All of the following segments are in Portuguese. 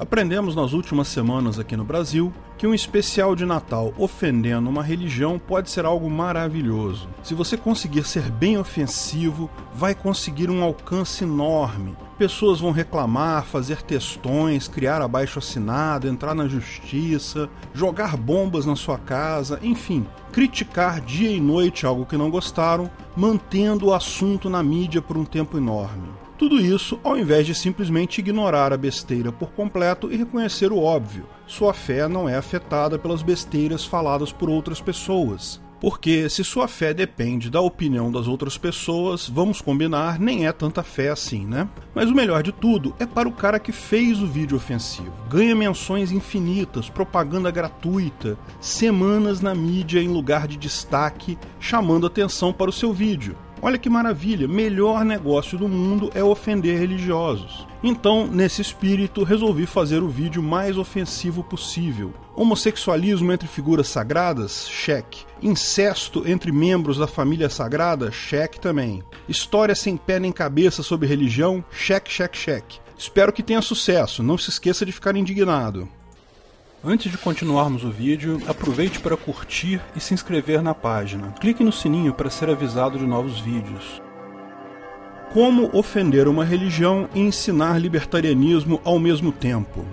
Aprendemos nas últimas semanas aqui no Brasil que um especial de Natal ofendendo uma religião pode ser algo maravilhoso. Se você conseguir ser bem ofensivo, vai conseguir um alcance enorme. Pessoas vão reclamar, fazer textões, criar abaixo assinado, entrar na justiça, jogar bombas na sua casa, enfim, criticar dia e noite algo que não gostaram, mantendo o assunto na mídia por um tempo enorme. Tudo isso ao invés de simplesmente ignorar a besteira por completo e reconhecer o óbvio. Sua fé não é afetada pelas besteiras faladas por outras pessoas. Porque se sua fé depende da opinião das outras pessoas, vamos combinar, nem é tanta fé assim, né? Mas o melhor de tudo é para o cara que fez o vídeo ofensivo. Ganha menções infinitas, propaganda gratuita, semanas na mídia em lugar de destaque, chamando atenção para o seu vídeo. Olha que maravilha, melhor negócio do mundo é ofender religiosos. Então, nesse espírito, resolvi fazer o vídeo mais ofensivo possível. Homossexualismo entre figuras sagradas? Cheque. Incesto entre membros da família sagrada? Cheque também. História sem pé nem cabeça sobre religião? Cheque, cheque, cheque. Espero que tenha sucesso, não se esqueça de ficar indignado. Antes de continuarmos o vídeo, aproveite para curtir e se inscrever na página. Clique no sininho para ser avisado de novos vídeos. Como ofender uma religião e ensinar libertarianismo ao mesmo tempo?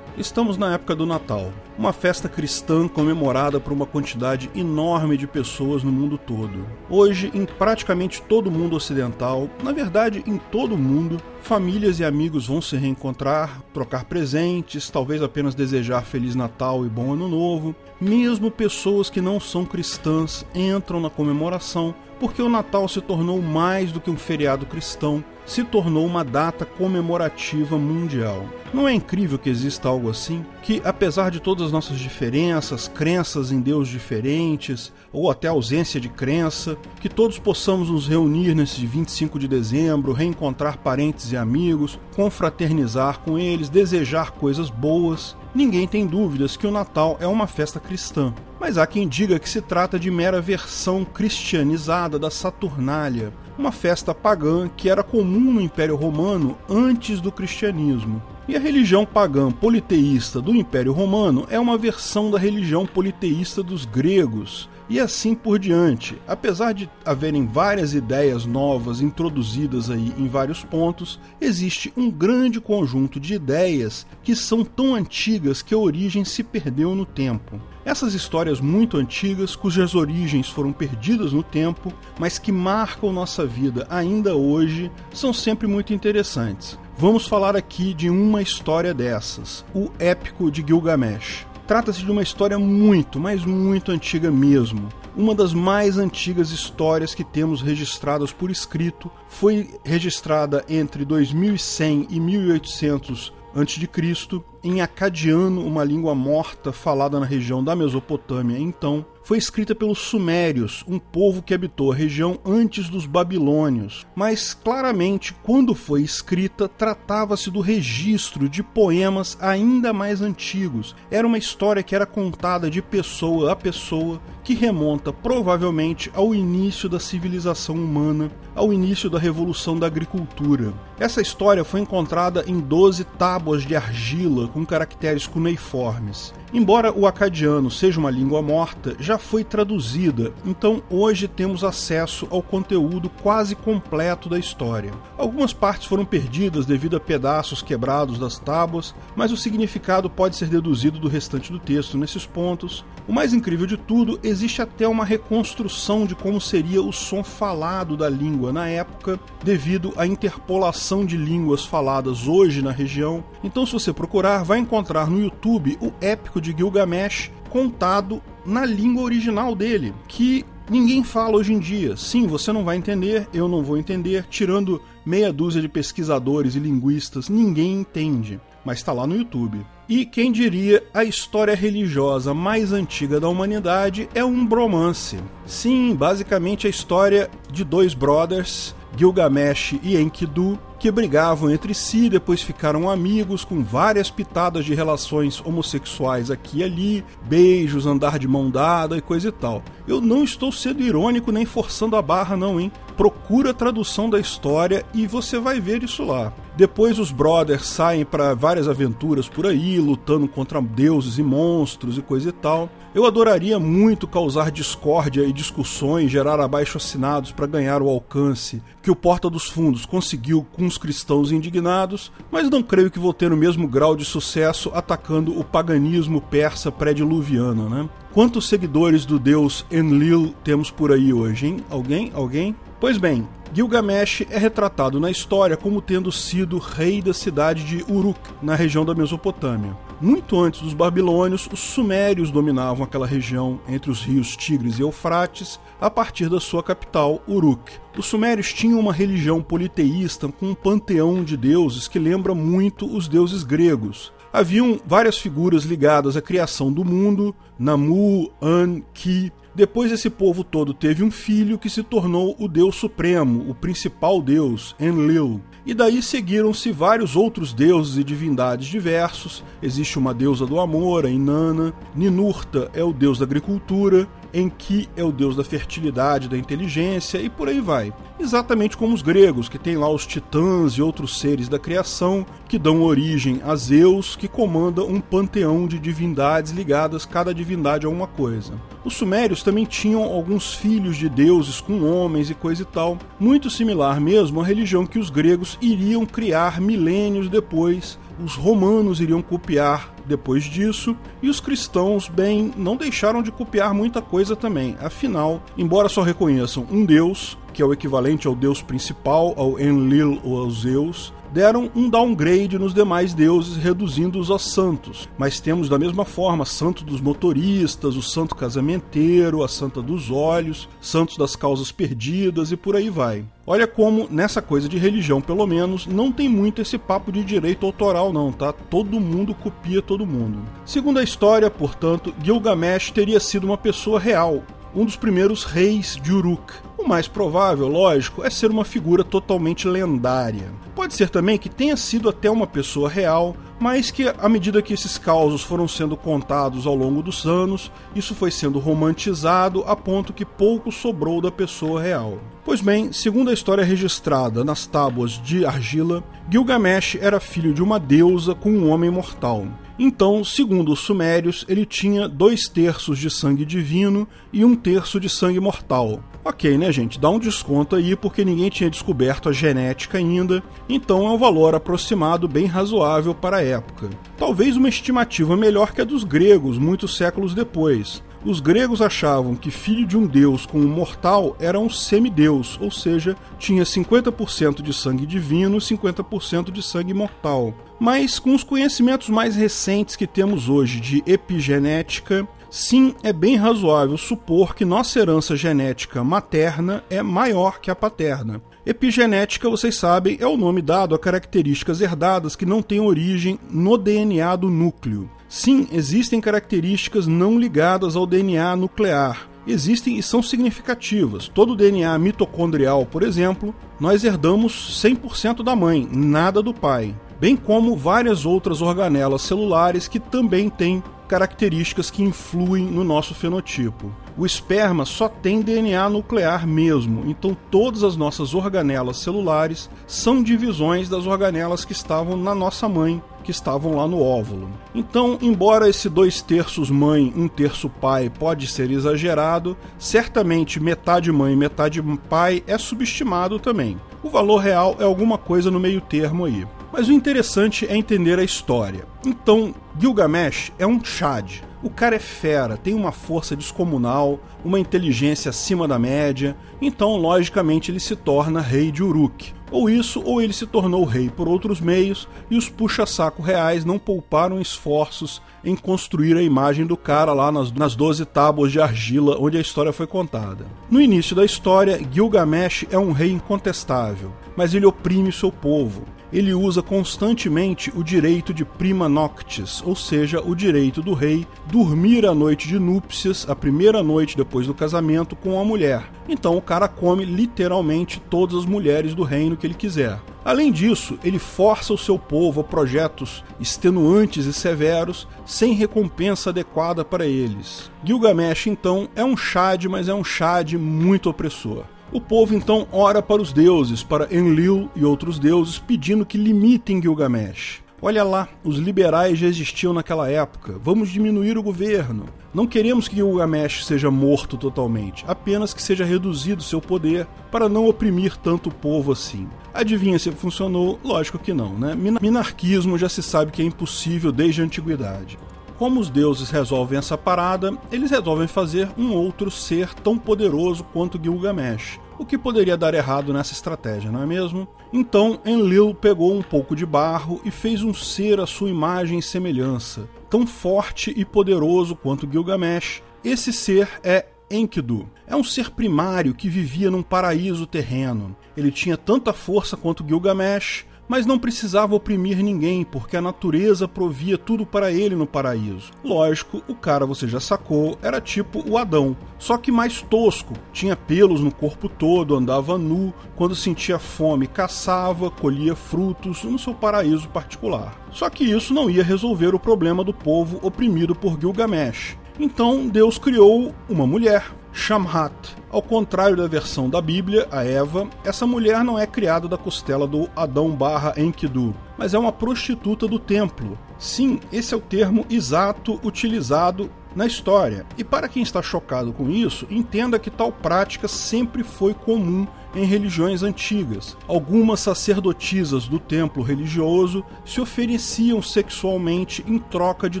Estamos na época do Natal, uma festa cristã comemorada por uma quantidade enorme de pessoas no mundo todo. Hoje, em praticamente todo o mundo ocidental, na verdade em todo o mundo, famílias e amigos vão se reencontrar, trocar presentes, talvez apenas desejar Feliz Natal e Bom Ano Novo. Mesmo pessoas que não são cristãs entram na comemoração porque o Natal se tornou mais do que um feriado cristão se tornou uma data comemorativa mundial. Não é incrível que exista algo assim? Que, apesar de todas as nossas diferenças, crenças em Deus diferentes, ou até ausência de crença, que todos possamos nos reunir nesse 25 de dezembro, reencontrar parentes e amigos, confraternizar com eles, desejar coisas boas. Ninguém tem dúvidas que o Natal é uma festa cristã, mas há quem diga que se trata de mera versão cristianizada da Saturnália, uma festa pagã que era comum no Império Romano antes do cristianismo. E a religião pagã politeísta do Império Romano é uma versão da religião politeísta dos gregos, e assim por diante. Apesar de haverem várias ideias novas introduzidas aí em vários pontos, existe um grande conjunto de ideias que são tão antigas que a origem se perdeu no tempo. Essas histórias muito antigas, cujas origens foram perdidas no tempo, mas que marcam nossa vida ainda hoje, são sempre muito interessantes. Vamos falar aqui de uma história dessas, o Épico de Gilgamesh. Trata-se de uma história muito, mas muito antiga mesmo. Uma das mais antigas histórias que temos registradas por escrito foi registrada entre 2100 e 1800 a.C. em acadiano, uma língua morta falada na região da Mesopotâmia então, foi escrita pelos Sumérios, um povo que habitou a região antes dos Babilônios. Mas claramente, quando foi escrita, tratava-se do registro de poemas ainda mais antigos. Era uma história que era contada de pessoa a pessoa, que remonta provavelmente ao início da civilização humana, ao início da revolução da agricultura. Essa história foi encontrada em 12 tábuas de argila com caracteres cuneiformes. Embora o acadiano seja uma língua morta, já foi traduzida, então hoje temos acesso ao conteúdo quase completo da história. Algumas partes foram perdidas devido a pedaços quebrados das tábuas, mas o significado pode ser deduzido do restante do texto nesses pontos. O mais incrível de tudo, existe até uma reconstrução de como seria o som falado da língua na época, devido à interpolação de línguas faladas hoje na região. Então, se você procurar, vai encontrar no YouTube o épico de Gilgamesh contado na língua original dele, que ninguém fala hoje em dia. Sim, você não vai entender, eu não vou entender, tirando meia dúzia de pesquisadores e linguistas, ninguém entende, mas está lá no YouTube. E quem diria, a história religiosa mais antiga da humanidade é um bromance. Sim, basicamente a história de dois brothers, Gilgamesh e Enkidu, que brigavam entre si, depois ficaram amigos com várias pitadas de relações homossexuais aqui e ali, beijos, andar de mão dada e coisa e tal. Eu não estou sendo irônico nem forçando a barra não, hein? Procura a tradução da história e você vai ver isso lá. Depois os brothers saem para várias aventuras por aí, lutando contra deuses e monstros e coisa e tal. Eu adoraria muito causar discórdia e discussões, gerar abaixo-assinados para ganhar o alcance que o Porta dos Fundos conseguiu com os cristãos indignados, mas não creio que vou ter o mesmo grau de sucesso atacando o paganismo persa pré-diluviano, né? Quantos seguidores do deus Enlil temos por aí hoje, hein? Alguém? Alguém? Pois bem, Gilgamesh é retratado na história como tendo sido rei da cidade de Uruk, na região da Mesopotâmia. Muito antes dos babilônios, os sumérios dominavam aquela região entre os rios Tigres e Eufrates, a partir da sua capital, Uruk. Os sumérios tinham uma religião politeísta com um panteão de deuses que lembra muito os deuses gregos. Haviam várias figuras ligadas à criação do mundo, Namu, An, Ki. Depois esse povo todo teve um filho que se tornou o deus supremo, o principal deus, Enlil. E daí seguiram-se vários outros deuses e divindades diversos. Existe uma deusa do amor, a Inanna. Ninurta é o deus da agricultura. Enki é o deus da fertilidade, da inteligência e por aí vai. Exatamente como os gregos, que têm lá os titãs e outros seres da criação que dão origem a Zeus, que comanda um panteão de divindades ligadas cada divindade a uma coisa. Os sumérios também tinham alguns filhos de deuses com homens e coisa e tal, muito similar mesmo à religião que os gregos iriam criar milênios depois, os romanos iriam copiar depois disso, e os cristãos, bem, não deixaram de copiar muita coisa também. Afinal, embora só reconheçam um deus, que é o equivalente ao deus principal, ao Enlil ou ao Zeus, deram um downgrade nos demais deuses, reduzindo-os a santos. Mas temos da mesma forma santo dos motoristas, o santo casamenteiro, a santa dos olhos, santos das causas perdidas e por aí vai. Olha como nessa coisa de religião, pelo menos, não tem muito esse papo de direito autoral não, tá? Todo mundo copia todo mundo. Segundo a história, portanto, Gilgamesh teria sido uma pessoa real, um dos primeiros reis de Uruk. O mais provável, lógico, é ser uma figura totalmente lendária. Pode ser também que tenha sido até uma pessoa real, mas que à medida que esses causos foram sendo contados ao longo dos anos, isso foi sendo romantizado a ponto que pouco sobrou da pessoa real. Pois bem, segundo a história registrada nas tábuas de argila, Gilgamesh era filho de uma deusa com um homem mortal. Então, segundo os sumérios, ele tinha dois terços de sangue divino e um terço de sangue mortal. Ok, né, gente? Dá um desconto aí porque ninguém tinha descoberto a genética ainda, então é um valor aproximado bem razoável para a época. Talvez uma estimativa melhor que a dos gregos, muitos séculos depois. Os gregos achavam que filho de um deus com um mortal era um semideus, ou seja, tinha 50% de sangue divino e 50% de sangue mortal. Mas com os conhecimentos mais recentes que temos hoje de epigenética, sim, é bem razoável supor que nossa herança genética materna é maior que a paterna. Epigenética, vocês sabem, é o nome dado a características herdadas que não têm origem no DNA do núcleo. Sim, existem características não ligadas ao DNA nuclear. Existem e são significativas. Todo o DNA mitocondrial, por exemplo, nós herdamos 100% da mãe, nada do pai. Bem como várias outras organelas celulares que também têm características que influem no nosso fenotipo. O esperma só tem DNA nuclear mesmo, então todas as nossas organelas celulares são divisões das organelas que estavam na nossa mãe, que estavam lá no óvulo. Então, embora esse dois terços mãe, um terço pai pode ser exagerado, certamente metade mãe e metade pai é subestimado também. O valor real é alguma coisa no meio termo aí. Mas o interessante é entender a história. Então, Gilgamesh é um Chad, o cara é fera, tem uma força descomunal, uma inteligência acima da média, então logicamente ele se torna rei de Uruk. Ou isso, ou ele se tornou rei por outros meios, e os puxa-saco reais não pouparam esforços em construir a imagem do cara lá nas, nas 12 tábuas de argila onde a história foi contada. No início da história, Gilgamesh é um rei incontestável, mas ele oprime seu povo ele usa constantemente o direito de prima noctis, ou seja, o direito do rei dormir a noite de núpcias, a primeira noite depois do casamento, com a mulher. Então o cara come literalmente todas as mulheres do reino que ele quiser. Além disso, ele força o seu povo a projetos extenuantes e severos, sem recompensa adequada para eles. Gilgamesh, então, é um Chad, mas é um Chad muito opressor. O povo então ora para os deuses, para Enlil e outros deuses, pedindo que limitem Gilgamesh. Olha lá, os liberais já existiam naquela época. Vamos diminuir o governo. Não queremos que Gilgamesh seja morto totalmente, apenas que seja reduzido seu poder para não oprimir tanto o povo assim. Adivinha se funcionou? Lógico que não, né? Minarquismo já se sabe que é impossível desde a antiguidade. Como os deuses resolvem essa parada, eles resolvem fazer um outro ser tão poderoso quanto Gilgamesh o que poderia dar errado nessa estratégia, não é mesmo? Então Enlil pegou um pouco de barro e fez um ser à sua imagem e semelhança, tão forte e poderoso quanto Gilgamesh. Esse ser é Enkidu. É um ser primário que vivia num paraíso terreno. Ele tinha tanta força quanto Gilgamesh, mas não precisava oprimir ninguém, porque a natureza provia tudo para ele no paraíso. Lógico, o cara você já sacou, era tipo o Adão, só que mais tosco, tinha pelos no corpo todo, andava nu, quando sentia fome caçava, colhia frutos no seu paraíso particular. Só que isso não ia resolver o problema do povo oprimido por Gilgamesh. Então Deus criou uma mulher, Shamhat. Ao contrário da versão da Bíblia, a Eva, essa mulher não é criada da costela do Adão barra Enkidu, mas é uma prostituta do templo. Sim, esse é o termo exato utilizado na história. E para quem está chocado com isso, entenda que tal prática sempre foi comum em religiões antigas. Algumas sacerdotisas do templo religioso se ofereciam sexualmente em troca de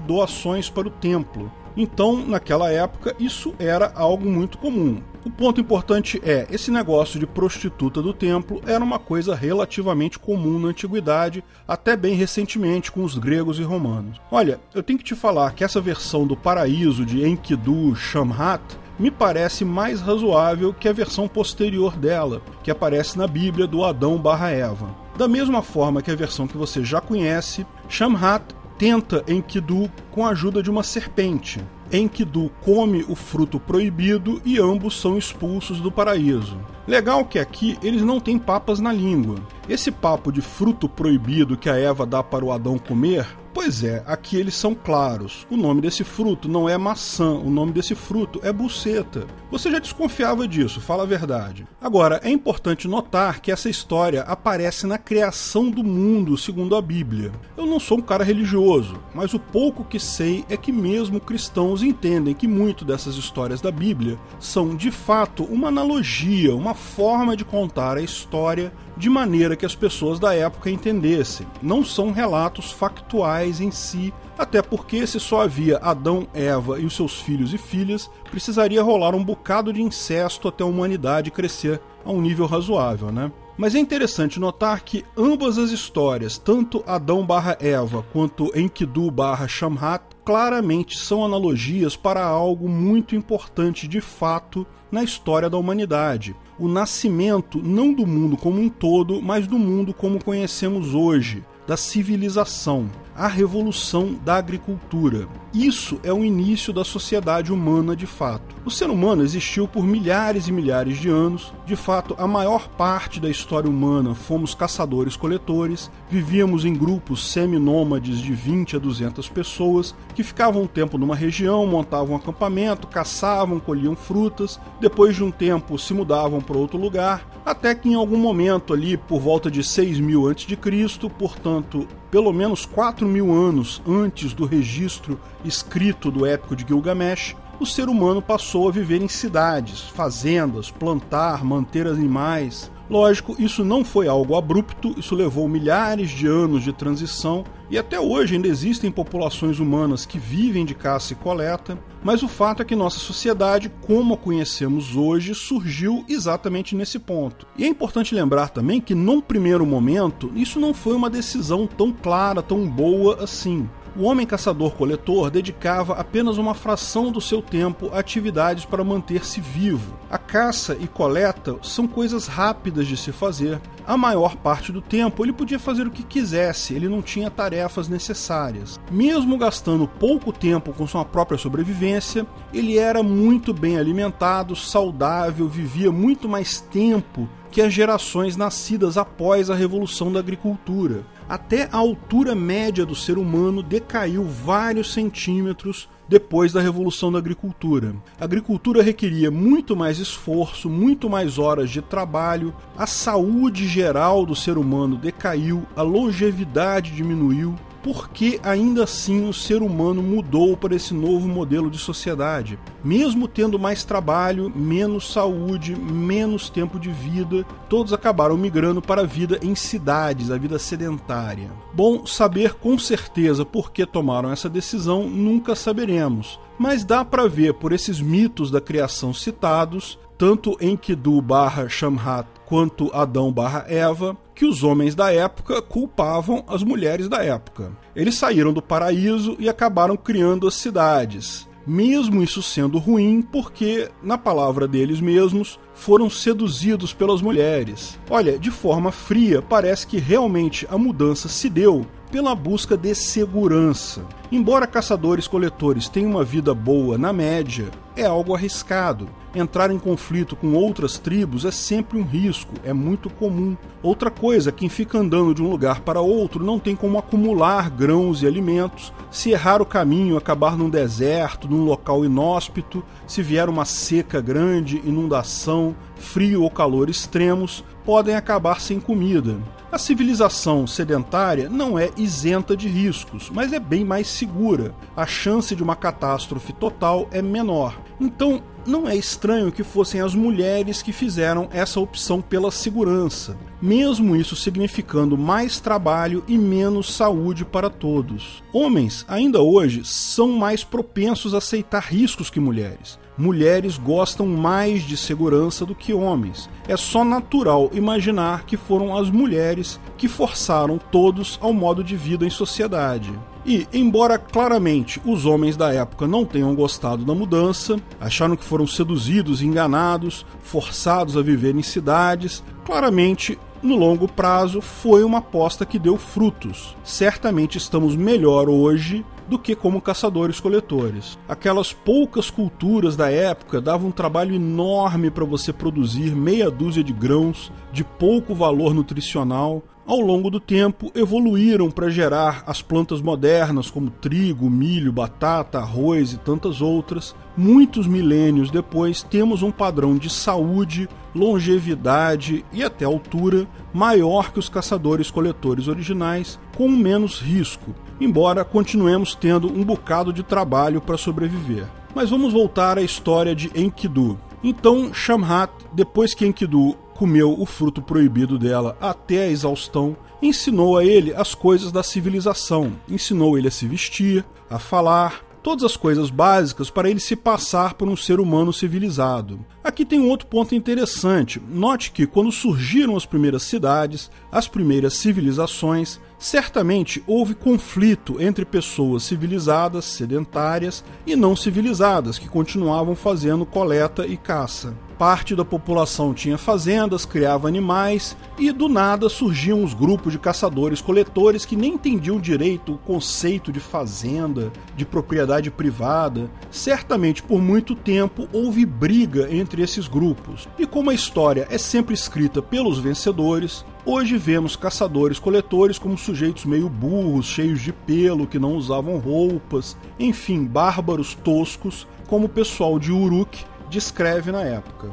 doações para o templo. Então, naquela época, isso era algo muito comum. O ponto importante é, esse negócio de prostituta do templo era uma coisa relativamente comum na antiguidade, até bem recentemente com os gregos e romanos. Olha, eu tenho que te falar que essa versão do paraíso de Enkidu Shamhat me parece mais razoável que a versão posterior dela, que aparece na Bíblia do Adão barra Eva. Da mesma forma que a versão que você já conhece, Shamhat tenta Enkidu com a ajuda de uma serpente. Enkidu come o fruto proibido e ambos são expulsos do paraíso. Legal que aqui eles não têm papas na língua. Esse papo de fruto proibido que a Eva dá para o Adão comer Pois é, aqui eles são claros. O nome desse fruto não é maçã, o nome desse fruto é buceta. Você já desconfiava disso, fala a verdade. Agora, é importante notar que essa história aparece na criação do mundo, segundo a Bíblia. Eu não sou um cara religioso, mas o pouco que sei é que mesmo cristãos entendem que muito dessas histórias da Bíblia são de fato uma analogia, uma forma de contar a história de maneira que as pessoas da época entendessem. Não são relatos factuais em si, até porque se só havia Adão, Eva e os seus filhos e filhas, precisaria rolar um bocado de incesto até a humanidade crescer a um nível razoável, né? Mas é interessante notar que ambas as histórias, tanto Adão barra Eva quanto Enkidu barra Shamhat, claramente são analogias para algo muito importante de fato na história da humanidade. O nascimento não do mundo como um todo, mas do mundo como conhecemos hoje, da civilização, a revolução da agricultura. Isso é o início da sociedade humana de fato. O ser humano existiu por milhares e milhares de anos. De fato, a maior parte da história humana fomos caçadores-coletores, vivíamos em grupos semi-nômades de 20 a 200 pessoas que ficavam um tempo numa região, montavam um acampamento, caçavam, colhiam frutas, depois de um tempo se mudavam para outro lugar, até que em algum momento ali, por volta de 6000 a.C., portanto, pelo menos 4 mil anos antes do registro escrito do épico de Gilgamesh, o ser humano passou a viver em cidades, fazendas, plantar, manter animais. Lógico, isso não foi algo abrupto, isso levou milhares de anos de transição e até hoje ainda existem populações humanas que vivem de caça e coleta, mas o fato é que nossa sociedade, como a conhecemos hoje, surgiu exatamente nesse ponto. E é importante lembrar também que, num primeiro momento, isso não foi uma decisão tão clara, tão boa assim. O homem caçador-coletor dedicava apenas uma fração do seu tempo a atividades para manter-se vivo. A caça e coleta são coisas rápidas de se fazer. A maior parte do tempo ele podia fazer o que quisesse, ele não tinha tarefas necessárias. Mesmo gastando pouco tempo com sua própria sobrevivência, ele era muito bem alimentado, saudável, vivia muito mais tempo que as gerações nascidas após a revolução da agricultura. Até a altura média do ser humano decaiu vários centímetros depois da revolução da agricultura. A agricultura requeria muito mais esforço, muito mais horas de trabalho, a saúde geral do ser humano decaiu, a longevidade diminuiu, porque ainda assim o ser humano mudou para esse novo modelo de sociedade. Mesmo tendo mais trabalho, menos saúde, menos tempo de vida, todos acabaram migrando para a vida em cidades, a vida sedentária. Bom, saber com certeza por que tomaram essa decisão nunca saberemos, mas dá para ver por esses mitos da criação citados, tanto em barra Shamhat quanto Adão barra Eva, que os homens da época culpavam as mulheres da época. Eles saíram do paraíso e acabaram criando as cidades. Mesmo isso sendo ruim, porque, na palavra deles mesmos, foram seduzidos pelas mulheres. Olha, de forma fria, parece que realmente a mudança se deu pela busca de segurança. Embora caçadores-coletores tenham uma vida boa na média, é algo arriscado. Entrar em conflito com outras tribos é sempre um risco, é muito comum. Outra coisa, quem fica andando de um lugar para outro não tem como acumular grãos e alimentos. Se errar o caminho, acabar num deserto, num local inóspito, se vier uma seca grande, inundação, frio ou calor extremos, podem acabar sem comida. A civilização sedentária não é isenta de riscos, mas é bem mais segura. A chance de uma catástrofe total é menor. Então, não é estranho que fossem as mulheres que fizeram essa opção pela segurança, mesmo isso significando mais trabalho e menos saúde para todos. Homens, ainda hoje, são mais propensos a aceitar riscos que mulheres mulheres gostam mais de segurança do que homens. É só natural imaginar que foram as mulheres que forçaram todos ao modo de vida em sociedade. E, embora claramente os homens da época não tenham gostado da mudança, acharam que foram seduzidos, enganados, forçados a viver em cidades, claramente no longo prazo foi uma aposta que deu frutos. Certamente estamos melhor hoje do que como caçadores-coletores. Aquelas poucas culturas da época davam um trabalho enorme para você produzir meia dúzia de grãos de pouco valor nutricional. Ao longo do tempo, evoluíram para gerar as plantas modernas como trigo, milho, batata, arroz e tantas outras. Muitos milênios depois, temos um padrão de saúde, longevidade e até altura maior que os caçadores-coletores originais, com menos risco, embora continuemos tendo um bocado de trabalho para sobreviver. Mas vamos voltar à história de Enkidu. Então, Shamhat, depois que Enkidu comeu o fruto proibido dela até a exaustão, ensinou a ele as coisas da civilização, ensinou ele a se vestir, a falar, todas as coisas básicas para ele se passar por um ser humano civilizado. Aqui tem um outro ponto interessante. Note que quando surgiram as primeiras cidades, as primeiras civilizações, certamente houve conflito entre pessoas civilizadas, sedentárias e não civilizadas, que continuavam fazendo coleta e caça parte da população tinha fazendas, criava animais e do nada surgiam os grupos de caçadores-coletores que nem entendiam direito o conceito de fazenda, de propriedade privada. Certamente por muito tempo houve briga entre esses grupos. E como a história é sempre escrita pelos vencedores, Hoje vemos caçadores-coletores como sujeitos meio burros, cheios de pelo, que não usavam roupas, enfim, bárbaros toscos, como o pessoal de Uruk, descreve na época.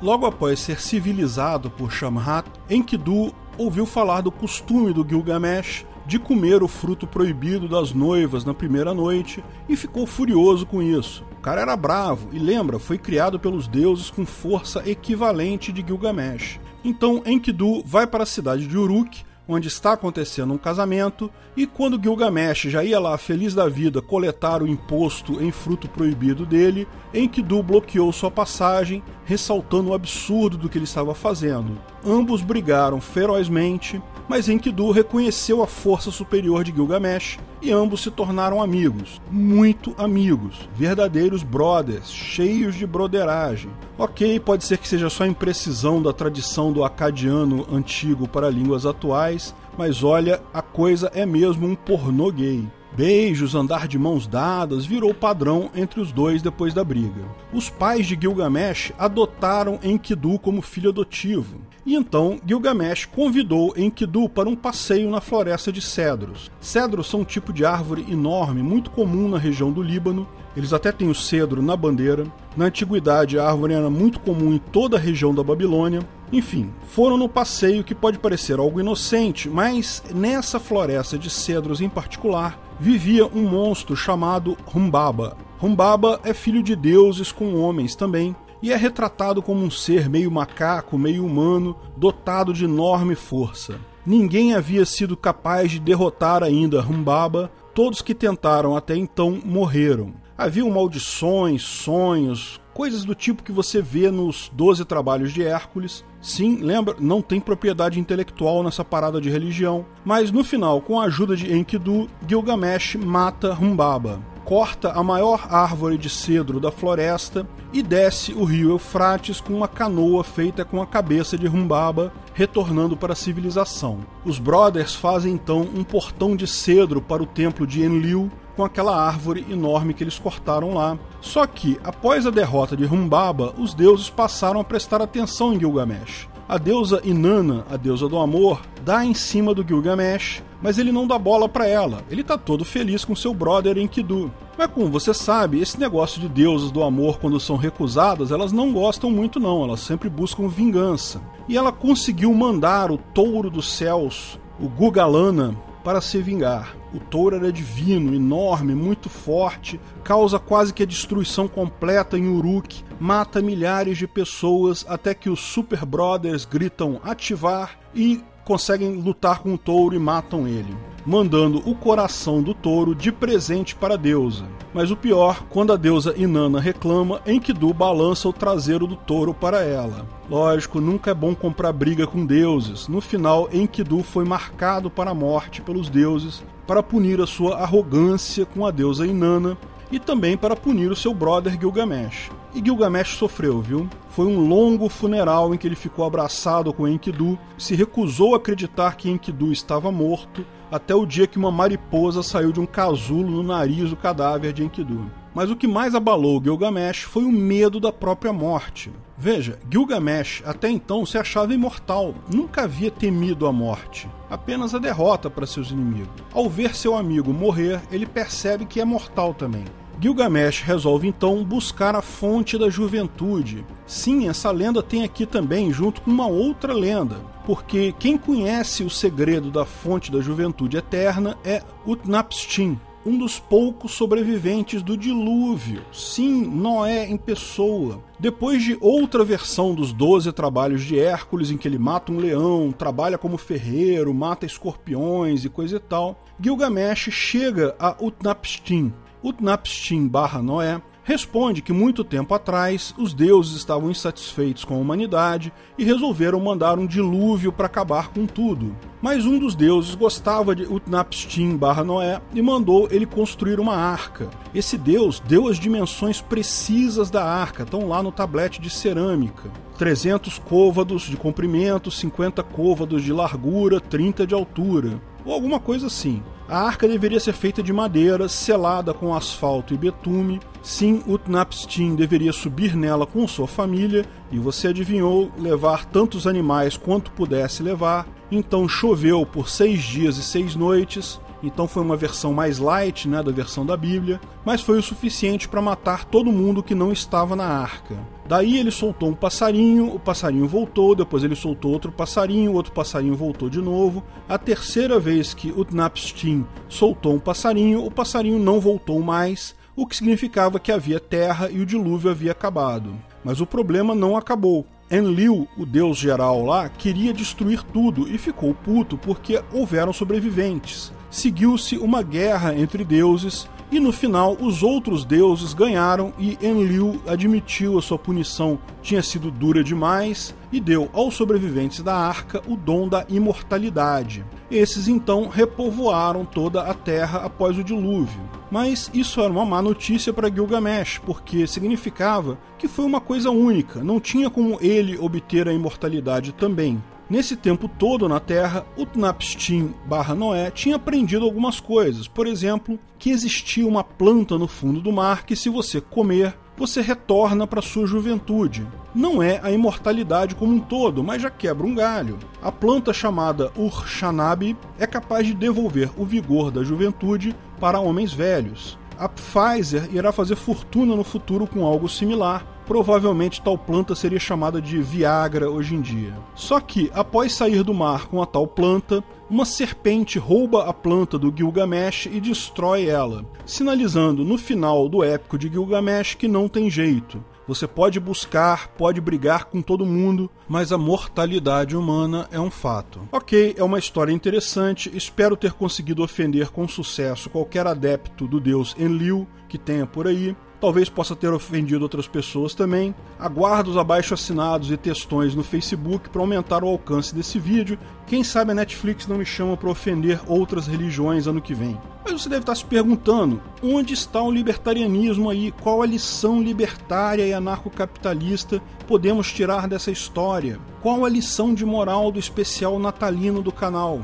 Logo após ser civilizado por Shamhat, Enkidu ouviu falar do costume do Gilgamesh de comer o fruto proibido das noivas na primeira noite e ficou furioso com isso. O cara era bravo e lembra, foi criado pelos deuses com força equivalente de Gilgamesh. Então Enkidu vai para a cidade de Uruk onde está acontecendo um casamento, e quando Gilgamesh já ia lá feliz da vida coletar o imposto em fruto proibido dele, Enkidu bloqueou sua passagem, ressaltando o absurdo do que ele estava fazendo. Ambos brigaram ferozmente, mas Enkidu reconheceu a força superior de Gilgamesh e ambos se tornaram amigos, muito amigos, verdadeiros brothers, cheios de broderagem. Ok, pode ser que seja só imprecisão da tradição do acadiano antigo para línguas atuais, mas olha, a coisa é mesmo um pornô gay. beijos, andar de mãos dadas virou padrão entre os dois depois da briga. Os pais de Gilgamesh adotaram Enkidu como filho adotivo, e então Gilgamesh convidou Enkidu para um passeio na floresta de cedros. Cedros são um tipo de árvore enorme, muito comum na região do Líbano. Eles até têm o cedro na bandeira. Na antiguidade, a árvore era muito comum em toda a região da Babilônia. Enfim, foram no passeio que pode parecer algo inocente, mas nessa floresta de cedros em particular vivia um monstro chamado Humbaba. Humbaba é filho de deuses com homens também, e é retratado como um ser meio macaco, meio humano, dotado de enorme força. Ninguém havia sido capaz de derrotar ainda Humbaba, todos que tentaram até então morreram. Haviam maldições, sonhos, coisas do tipo que você vê nos Doze Trabalhos de Hércules. Sim, lembra, não tem propriedade intelectual nessa parada de religião, mas no final, com a ajuda de Enkidu, Gilgamesh mata Humbaba corta a maior árvore de cedro da floresta e desce o rio Eufrates com uma canoa feita com a cabeça de Rumbaba, retornando para a civilização. Os Brothers fazem então um portão de cedro para o templo de Enlil, com aquela árvore enorme que eles cortaram lá. Só que, após a derrota de Rumbaba, os deuses passaram a prestar atenção em Gilgamesh. A deusa Inanna, a deusa do amor, dá em cima do Gilgamesh, mas ele não dá bola para ela. Ele tá todo feliz com seu brother Enkidu. Mas como você sabe, esse negócio de deusas do amor quando são recusadas, elas não gostam muito não, elas sempre buscam vingança. E ela conseguiu mandar o touro dos céus, o Gugalana, para se vingar. O touro era divino, enorme, muito forte, causa quase que a destruição completa em Uruk, mata milhares de pessoas até que os Super Brothers gritam ativar e conseguem lutar com o touro e matam ele, mandando o coração do touro de presente para a deusa. Mas o pior, quando a deusa Inanna reclama, Enkidu balança o traseiro do touro para ela. Lógico, nunca é bom comprar briga com deuses. No final, Enkidu foi marcado para a morte pelos deuses para punir a sua arrogância com a deusa Inanna e também para punir o seu brother Gilgamesh. E Gilgamesh sofreu, viu? Foi um longo funeral em que ele ficou abraçado com Enkidu, se recusou a acreditar que Enkidu estava morto, até o dia que uma mariposa saiu de um casulo no nariz do cadáver de Enkidu. Mas o que mais abalou Gilgamesh foi o medo da própria morte. Veja, Gilgamesh até então se achava imortal, nunca havia temido a morte, apenas a derrota para seus inimigos. Ao ver seu amigo morrer, ele percebe que é mortal também. Gilgamesh resolve então buscar a fonte da juventude. Sim, essa lenda tem aqui também, junto com uma outra lenda, porque quem conhece o segredo da fonte da juventude eterna é Utnapishtim, um dos poucos sobreviventes do dilúvio. Sim, Noé em pessoa. Depois de outra versão dos Doze Trabalhos de Hércules, em que ele mata um leão, trabalha como ferreiro, mata escorpiões e coisa e tal, Gilgamesh chega a Utnapishtim, Utnapishtim barra Noé responde que muito tempo atrás os deuses estavam insatisfeitos com a humanidade e resolveram mandar um dilúvio para acabar com tudo. Mas um dos deuses gostava de Utnapishtim barra Noé e mandou ele construir uma arca. Esse deus deu as dimensões precisas da arca, estão lá no tablete de cerâmica. 300 côvados de comprimento, 50 côvados de largura, 30 de altura, ou alguma coisa assim. A arca deveria ser feita de madeira, selada com asfalto e betume. Sim, Utnapishtim deveria subir nela com sua família, e você adivinhou levar tantos animais quanto pudesse levar. Então choveu por seis dias e seis noites, então foi uma versão mais light né, da versão da Bíblia, mas foi o suficiente para matar todo mundo que não estava na arca. Daí ele soltou um passarinho, o passarinho voltou, depois ele soltou outro passarinho, outro passarinho voltou de novo. A terceira vez que Utnapishtim soltou um passarinho, o passarinho não voltou mais, o que significava que havia terra e o dilúvio havia acabado. Mas o problema não acabou. Enlil, o deus geral lá, queria destruir tudo e ficou puto porque houveram sobreviventes seguiu-se uma guerra entre deuses e no final os outros deuses ganharam e Enlil admitiu a sua punição tinha sido dura demais e deu aos sobreviventes da arca o dom da imortalidade. Esses então repovoaram toda a terra após o dilúvio. Mas isso era uma má notícia para Gilgamesh, porque significava que foi uma coisa única, não tinha como ele obter a imortalidade também. Nesse tempo todo na Terra, o Napstin barra Noé tinha aprendido algumas coisas. Por exemplo, que existia uma planta no fundo do mar que, se você comer, você retorna para sua juventude. Não é a imortalidade como um todo, mas já quebra um galho. A planta chamada Urshanabi é capaz de devolver o vigor da juventude para homens velhos. A Pfizer irá fazer fortuna no futuro com algo similar, provavelmente tal planta seria chamada de Viagra hoje em dia. Só que, após sair do mar com a tal planta, uma serpente rouba a planta do Gilgamesh e destrói ela, sinalizando no final do épico de Gilgamesh que não tem jeito. Você pode buscar, pode brigar com todo mundo, mas a mortalidade humana é um fato. Ok, é uma história interessante, espero ter conseguido ofender com sucesso qualquer adepto do deus Enlil que tenha por aí. Talvez possa ter ofendido outras pessoas também. Aguardo os abaixo assinados e textões no Facebook para aumentar o alcance desse vídeo. Quem sabe a Netflix não me chama para ofender outras religiões ano que vem. Mas você deve estar se perguntando: onde está o libertarianismo aí? Qual a lição libertária e anarcocapitalista podemos tirar dessa história? Qual a lição de moral do especial natalino do canal?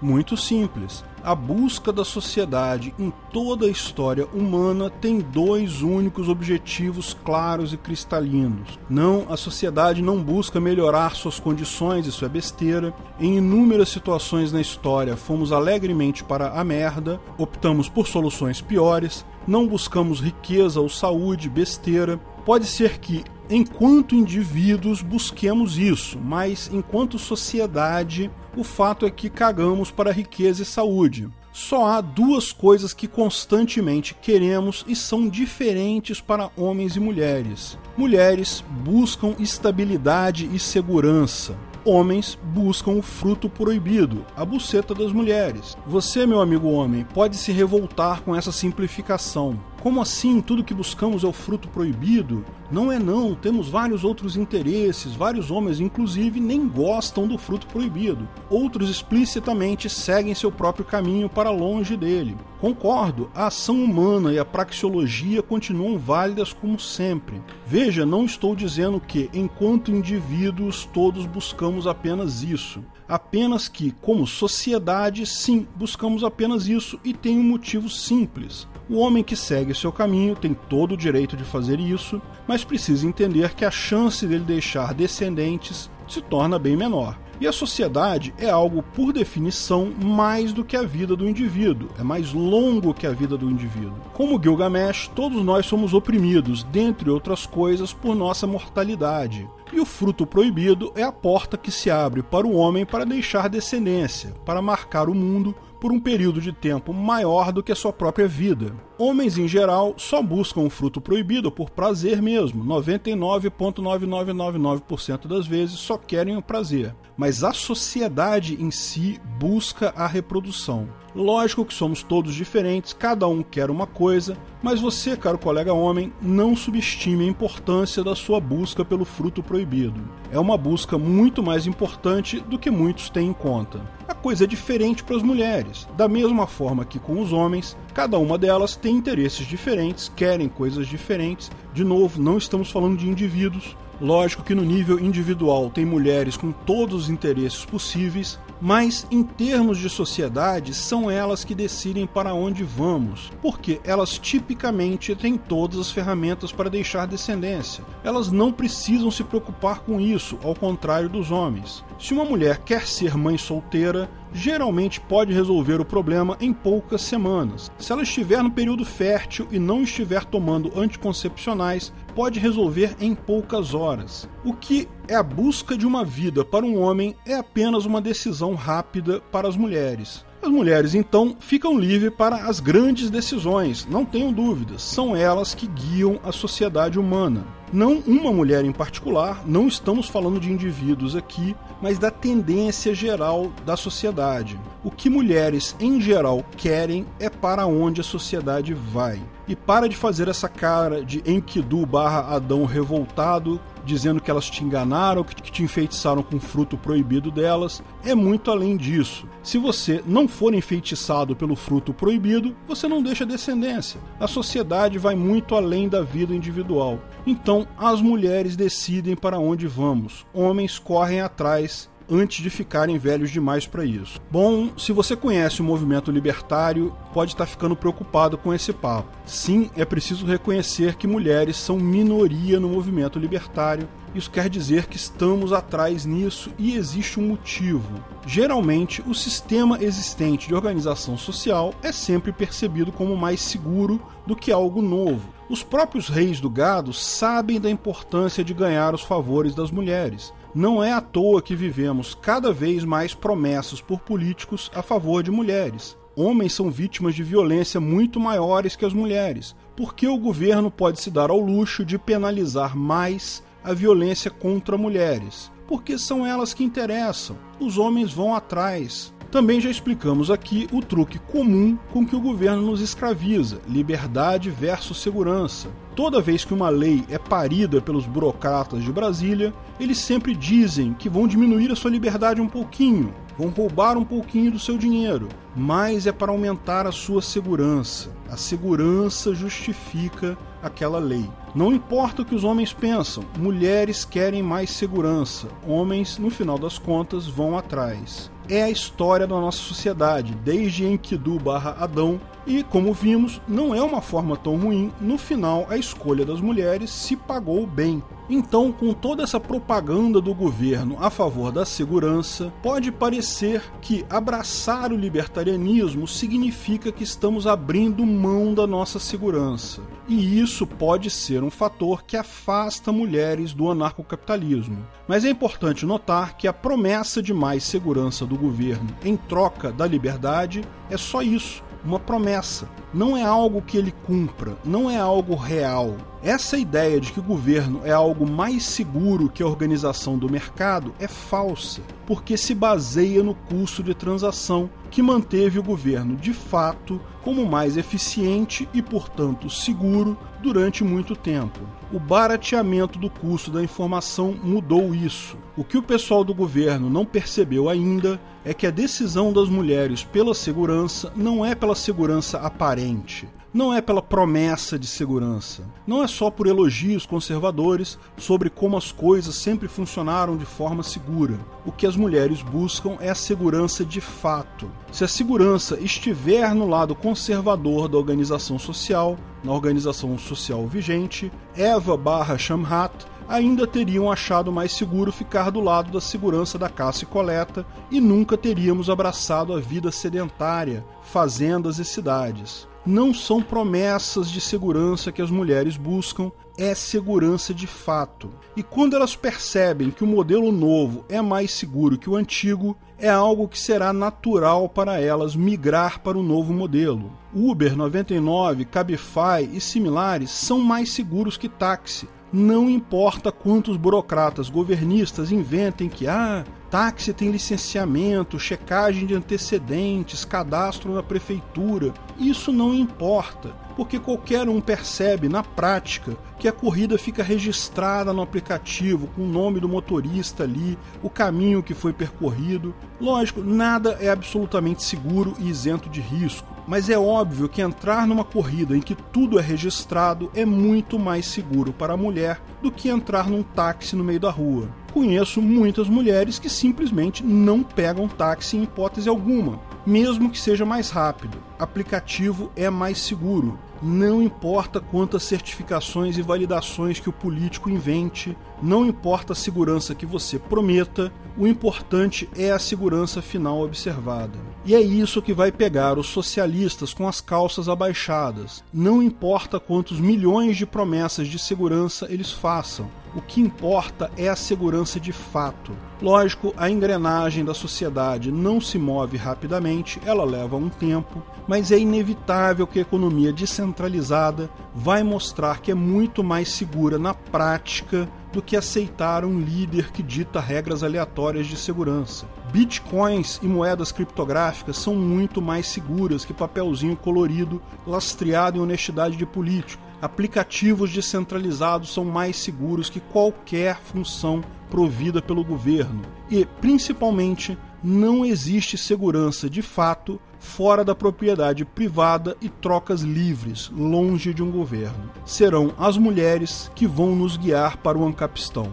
Muito simples a busca da sociedade em toda a história humana tem dois únicos objetivos claros e cristalinos. Não, a sociedade não busca melhorar suas condições, isso é besteira. Em inúmeras situações na história, fomos alegremente para a merda, optamos por soluções piores, não buscamos riqueza ou saúde, besteira. Pode ser que enquanto indivíduos busquemos isso, mas enquanto sociedade, o fato é que cagamos para riqueza e saúde. Só há duas coisas que constantemente queremos e são diferentes para homens e mulheres. Mulheres buscam estabilidade e segurança. Homens buscam o fruto proibido, a buceta das mulheres. Você, meu amigo homem, pode se revoltar com essa simplificação, como assim tudo que buscamos é o fruto proibido? Não é não, temos vários outros interesses, vários homens inclusive nem gostam do fruto proibido. Outros explicitamente seguem seu próprio caminho para longe dele. Concordo, a ação humana e a praxeologia continuam válidas como sempre. Veja, não estou dizendo que, enquanto indivíduos, todos buscamos apenas isso. Apenas que, como sociedade, sim, buscamos apenas isso e tem um motivo simples. O homem que segue seu caminho tem todo o direito de fazer isso, mas precisa entender que a chance dele deixar descendentes se torna bem menor. E a sociedade é algo, por definição, mais do que a vida do indivíduo, é mais longo que a vida do indivíduo. Como Gilgamesh, todos nós somos oprimidos, dentre outras coisas, por nossa mortalidade. E o fruto proibido é a porta que se abre para o homem para deixar descendência, para marcar o mundo por um período de tempo maior do que a sua própria vida. Homens, em geral, só buscam o fruto proibido por prazer mesmo. 99,9999% das vezes só querem o prazer. Mas a sociedade em si busca a reprodução. Lógico que somos todos diferentes, cada um quer uma coisa, mas você, caro colega homem, não subestime a importância da sua busca pelo fruto proibido. É uma busca muito mais importante do que muitos têm em conta. A coisa é diferente para as mulheres. Da mesma forma que com os homens, cada uma delas tem interesses diferentes, querem coisas diferentes. De novo, não estamos falando de indivíduos, Lógico que no nível individual tem mulheres com todos os interesses possíveis, mas em termos de sociedade são elas que decidem para onde vamos, porque elas tipicamente têm todas as ferramentas para deixar descendência. Elas não precisam se preocupar com isso, ao contrário dos homens. Se uma mulher quer ser mãe solteira, geralmente pode resolver o problema em poucas semanas. Se ela estiver no período fértil e não estiver tomando anticoncepcionais, pode resolver em poucas horas. O que é a busca de uma vida para um homem é apenas uma decisão rápida para as mulheres. As mulheres, então, ficam livres para as grandes decisões, não tenham dúvidas, são elas que guiam a sociedade humana. Não uma mulher em particular, não estamos falando de indivíduos aqui, mas da tendência geral da sociedade. O que mulheres em geral querem é para onde a sociedade vai. E para de fazer essa cara de Enkidu barra Adão revoltado dizendo que elas te enganaram, que te enfeitiçaram com o fruto proibido delas, é muito além disso. Se você não for enfeitiçado pelo fruto proibido, você não deixa descendência. A sociedade vai muito além da vida individual. Então, as mulheres decidem para onde vamos, homens correm atrás antes de ficarem velhos demais para isso. Bom, se você conhece o movimento libertário, pode estar tá ficando preocupado com esse papo. Sim, é preciso reconhecer que mulheres são minoria no movimento libertário isso quer dizer que estamos atrás nisso e existe um motivo. Geralmente, o sistema existente de organização social é sempre percebido como mais seguro do que algo novo. Os próprios reis do gado sabem da importância de ganhar os favores das mulheres. Não é à toa que vivemos cada vez mais promessas por políticos a favor de mulheres. Homens são vítimas de violência muito maiores que as mulheres. Por que o governo pode se dar ao luxo de penalizar mais a violência contra mulheres, porque são elas que interessam. Os homens vão atrás. Também já explicamos aqui o truque comum com que o governo nos escraviza: liberdade versus segurança. Toda vez que uma lei é parida pelos burocratas de Brasília, eles sempre dizem que vão diminuir a sua liberdade um pouquinho, vão roubar um pouquinho do seu dinheiro, mas é para aumentar a sua segurança. A segurança justifica aquela lei. Não importa o que os homens pensam, mulheres querem mais segurança, homens, no final das contas, vão atrás. É a história da nossa sociedade, desde Enkidu barra Adão, e como vimos, não é uma forma tão ruim, no final a escolha das mulheres se pagou bem. Então, com toda essa propaganda do governo a favor da segurança, pode parecer que abraçar o libertarianismo significa que estamos abrindo mão da nossa segurança. E isso pode ser um fator que afasta mulheres do anarcocapitalismo. Mas é importante notar que a promessa de mais segurança do governo em troca da liberdade é só isso uma promessa. Não é algo que ele cumpra, não é algo real. Essa ideia de que o governo é algo mais seguro que a organização do mercado é falsa, porque se baseia no custo de transação que manteve o governo de fato como mais eficiente e, portanto, seguro durante muito tempo. O barateamento do custo da informação mudou isso. O que o pessoal do governo não percebeu ainda é que a decisão das mulheres pela segurança não é pela segurança aparente, não é pela promessa de segurança, não é só por elogios conservadores sobre como as coisas sempre funcionaram de forma segura. O que as mulheres buscam é a segurança de fato. Se a segurança estiver no lado conservador da organização social, na organização social vigente, Eva barra Shamhat ainda teriam achado mais seguro ficar do lado da segurança da caça e coleta e nunca teríamos abraçado a vida sedentária, fazendas e cidades. Não são promessas de segurança que as mulheres buscam, é segurança de fato. E quando elas percebem que o modelo novo é mais seguro que o antigo, é algo que será natural para elas migrar para o novo modelo. Uber 99, Cabify e similares são mais seguros que táxi, não importa quantos burocratas governistas inventem que ah, táxi tem licenciamento, checagem de antecedentes, cadastro na prefeitura. Isso não importa, porque qualquer um percebe na prática que a corrida fica registrada no aplicativo com o nome do motorista ali, o caminho que foi percorrido. Lógico, nada é absolutamente seguro e isento de risco, mas é óbvio que entrar numa corrida em que tudo é registrado é muito mais seguro para a mulher do que entrar num táxi no meio da rua. Conheço muitas mulheres que simplesmente não pegam táxi em hipótese alguma, mesmo que seja mais rápido. Aplicativo é mais seguro. Não importa quantas certificações e validações que o político invente, não importa a segurança que você prometa, o importante é a segurança final observada. E é isso que vai pegar os socialistas com as calças abaixadas. Não importa quantos milhões de promessas de segurança eles façam, o que importa é a segurança de fato. Lógico, a engrenagem da sociedade não se move rapidamente, ela leva um tempo, mas é inevitável que a economia descentralizada vai mostrar que é muito mais segura na prática do que aceitar um líder que dita regras aleatórias de segurança. Bitcoins e moedas criptográficas são muito mais seguras que papelzinho colorido lastreado em honestidade de político aplicativos descentralizados são mais seguros que qualquer função provida pelo governo. E, principalmente, não existe segurança de fato fora da propriedade privada e trocas livres, longe de um governo. Serão as mulheres que vão nos guiar para o Ancapistão.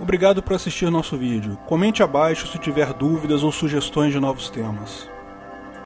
Obrigado por assistir nosso vídeo. Comente abaixo se tiver dúvidas ou sugestões de novos temas.